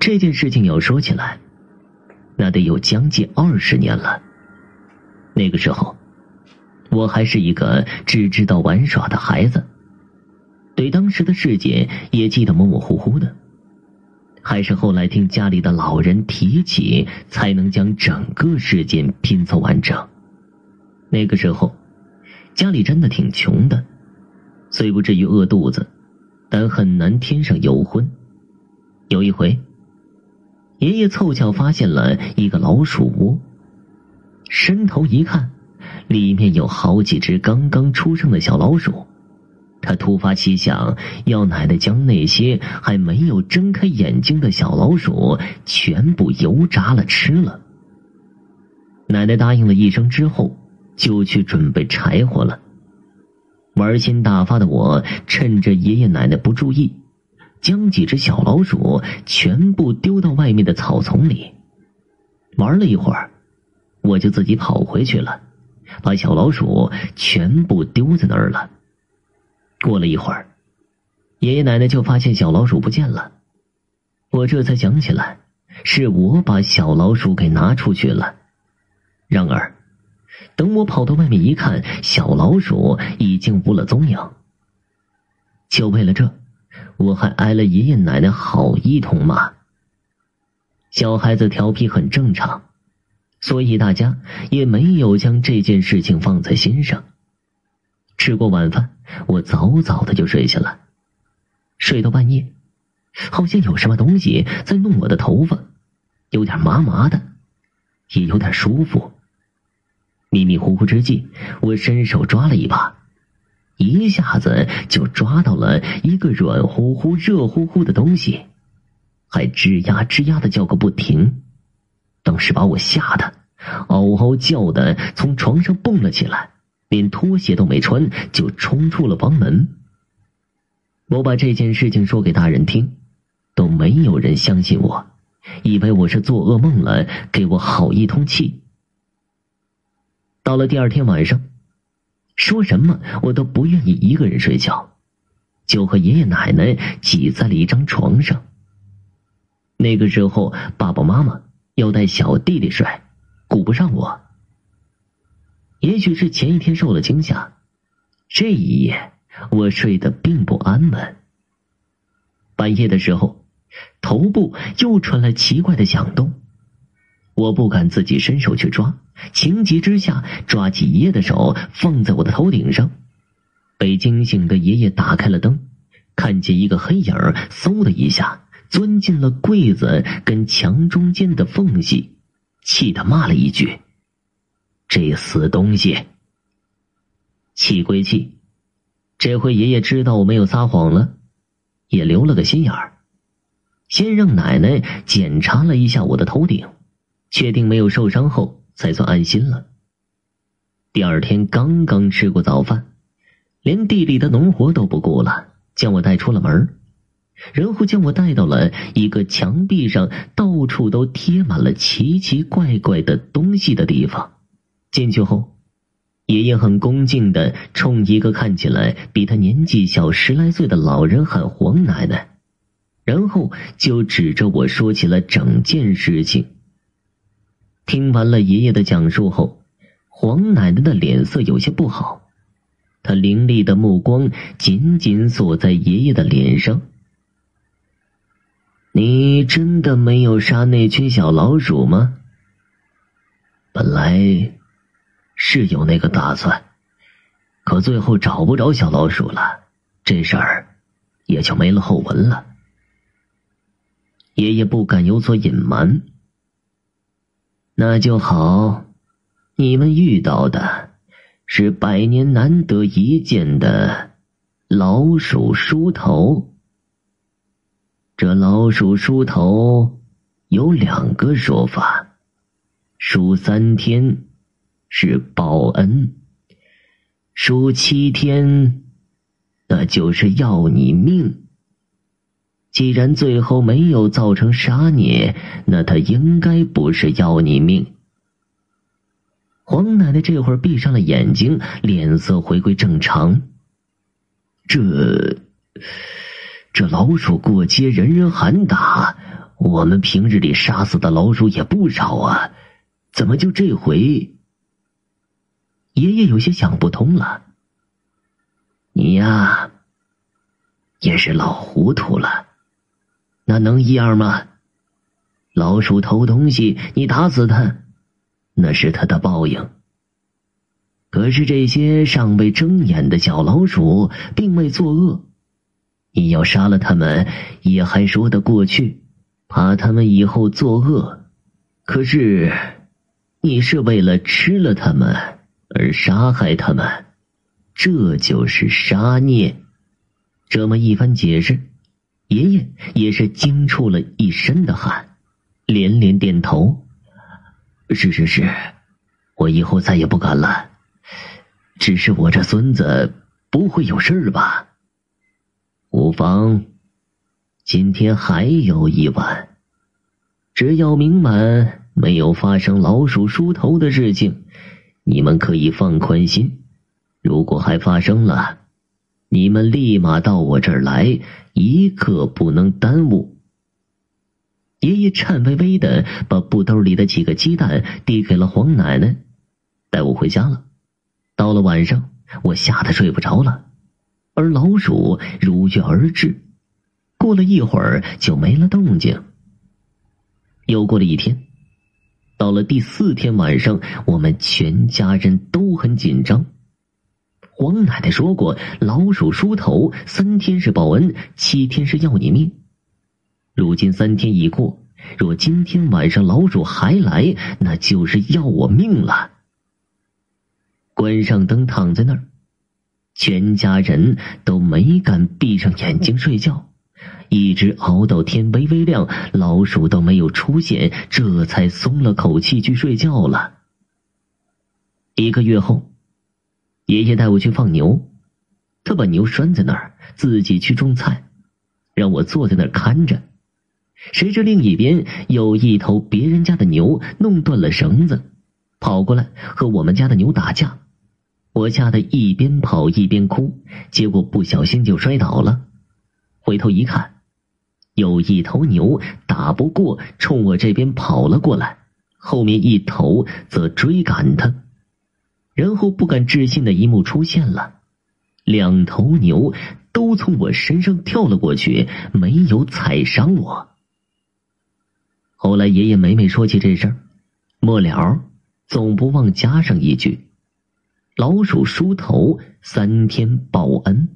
这件事情要说起来，那得有将近二十年了。那个时候，我还是一个只知道玩耍的孩子，对当时的世界也记得模模糊糊的。还是后来听家里的老人提起，才能将整个事件拼凑完整。那个时候，家里真的挺穷的，虽不至于饿肚子，但很难添上油荤。有一回。爷爷凑巧发现了一个老鼠窝，伸头一看，里面有好几只刚刚出生的小老鼠。他突发奇想，要奶奶将那些还没有睁开眼睛的小老鼠全部油炸了吃了。奶奶答应了一声之后，就去准备柴火了。玩心大发的我，趁着爷爷奶奶不注意。将几只小老鼠全部丢到外面的草丛里，玩了一会儿，我就自己跑回去了，把小老鼠全部丢在那儿了。过了一会儿，爷爷奶奶就发现小老鼠不见了，我这才想起来是我把小老鼠给拿出去了。然而，等我跑到外面一看，小老鼠已经无了踪影。就为了这。我还挨了爷爷奶奶好一通骂。小孩子调皮很正常，所以大家也没有将这件事情放在心上。吃过晚饭，我早早的就睡下了。睡到半夜，好像有什么东西在弄我的头发，有点麻麻的，也有点舒服。迷迷糊糊之际，我伸手抓了一把。一下子就抓到了一个软乎乎、热乎乎的东西，还吱呀吱呀的叫个不停。当时把我吓得嗷嗷叫的从床上蹦了起来，连拖鞋都没穿就冲出了房门。我把这件事情说给大人听，都没有人相信我，以为我是做噩梦了，给我好一通气。到了第二天晚上。说什么我都不愿意一个人睡觉，就和爷爷奶奶挤在了一张床上。那个时候，爸爸妈妈要带小弟弟睡，顾不上我。也许是前一天受了惊吓，这一夜我睡得并不安稳。半夜的时候，头部又传来奇怪的响动。我不敢自己伸手去抓，情急之下抓起爷爷的手放在我的头顶上。被惊醒的爷爷打开了灯，看见一个黑影儿，嗖的一下钻进了柜子跟墙中间的缝隙，气得骂了一句：“这死东西！”气归气，这回爷爷知道我没有撒谎了，也留了个心眼儿，先让奶奶检查了一下我的头顶。确定没有受伤后，才算安心了。第二天刚刚吃过早饭，连地里的农活都不顾了，将我带出了门然后将我带到了一个墙壁上到处都贴满了奇奇怪怪的东西的地方。进去后，爷爷很恭敬的冲一个看起来比他年纪小十来岁的老人喊黄奶奶，然后就指着我说起了整件事情。听完了爷爷的讲述后，黄奶奶的脸色有些不好，她凌厉的目光紧紧锁在爷爷的脸上。你真的没有杀那群小老鼠吗？本来是有那个打算，可最后找不着小老鼠了，这事儿也就没了后文了。爷爷不敢有所隐瞒。那就好，你们遇到的是百年难得一见的老鼠梳头。这老鼠梳头有两个说法：梳三天是报恩，梳七天那就是要你命。既然最后没有造成杀孽，那他应该不是要你命。黄奶奶这会儿闭上了眼睛，脸色回归正常。这这老鼠过街，人人喊打，我们平日里杀死的老鼠也不少啊，怎么就这回？爷爷有些想不通了。你呀，也是老糊涂了，那能一样吗？老鼠偷东西，你打死它，那是它的报应。可是这些尚未睁眼的小老鼠并未作恶，你要杀了他们也还说得过去，怕他们以后作恶。可是你是为了吃了他们而杀害他们，这就是杀孽。这么一番解释，爷爷也是惊出了一身的汗，连连点头：“是是是，我以后再也不敢了。”只是我这孙子不会有事吧？无妨，今天还有一晚，只要明晚没有发生老鼠梳头的事情，你们可以放宽心。如果还发生了，你们立马到我这儿来，一刻不能耽误。爷爷颤巍巍的把布兜里的几个鸡蛋递给了黄奶奶，带我回家了。到了晚上，我吓得睡不着了，而老鼠如约而至。过了一会儿，就没了动静。又过了一天，到了第四天晚上，我们全家人都很紧张。黄奶奶说过，老鼠梳头三天是报恩，七天是要你命。如今三天已过，若今天晚上老鼠还来，那就是要我命了。关上灯，躺在那儿，全家人都没敢闭上眼睛睡觉，一直熬到天微微亮，老鼠都没有出现，这才松了口气去睡觉了。一个月后，爷爷带我去放牛，他把牛拴在那儿，自己去种菜，让我坐在那儿看着。谁知另一边有一头别人家的牛弄断了绳子，跑过来和我们家的牛打架。我吓得一边跑一边哭，结果不小心就摔倒了。回头一看，有一头牛打不过，冲我这边跑了过来，后面一头则追赶他。然后不敢置信的一幕出现了：两头牛都从我身上跳了过去，没有踩伤我。后来爷爷每每说起这事儿，末了总不忘加上一句。老鼠梳头，三天报恩。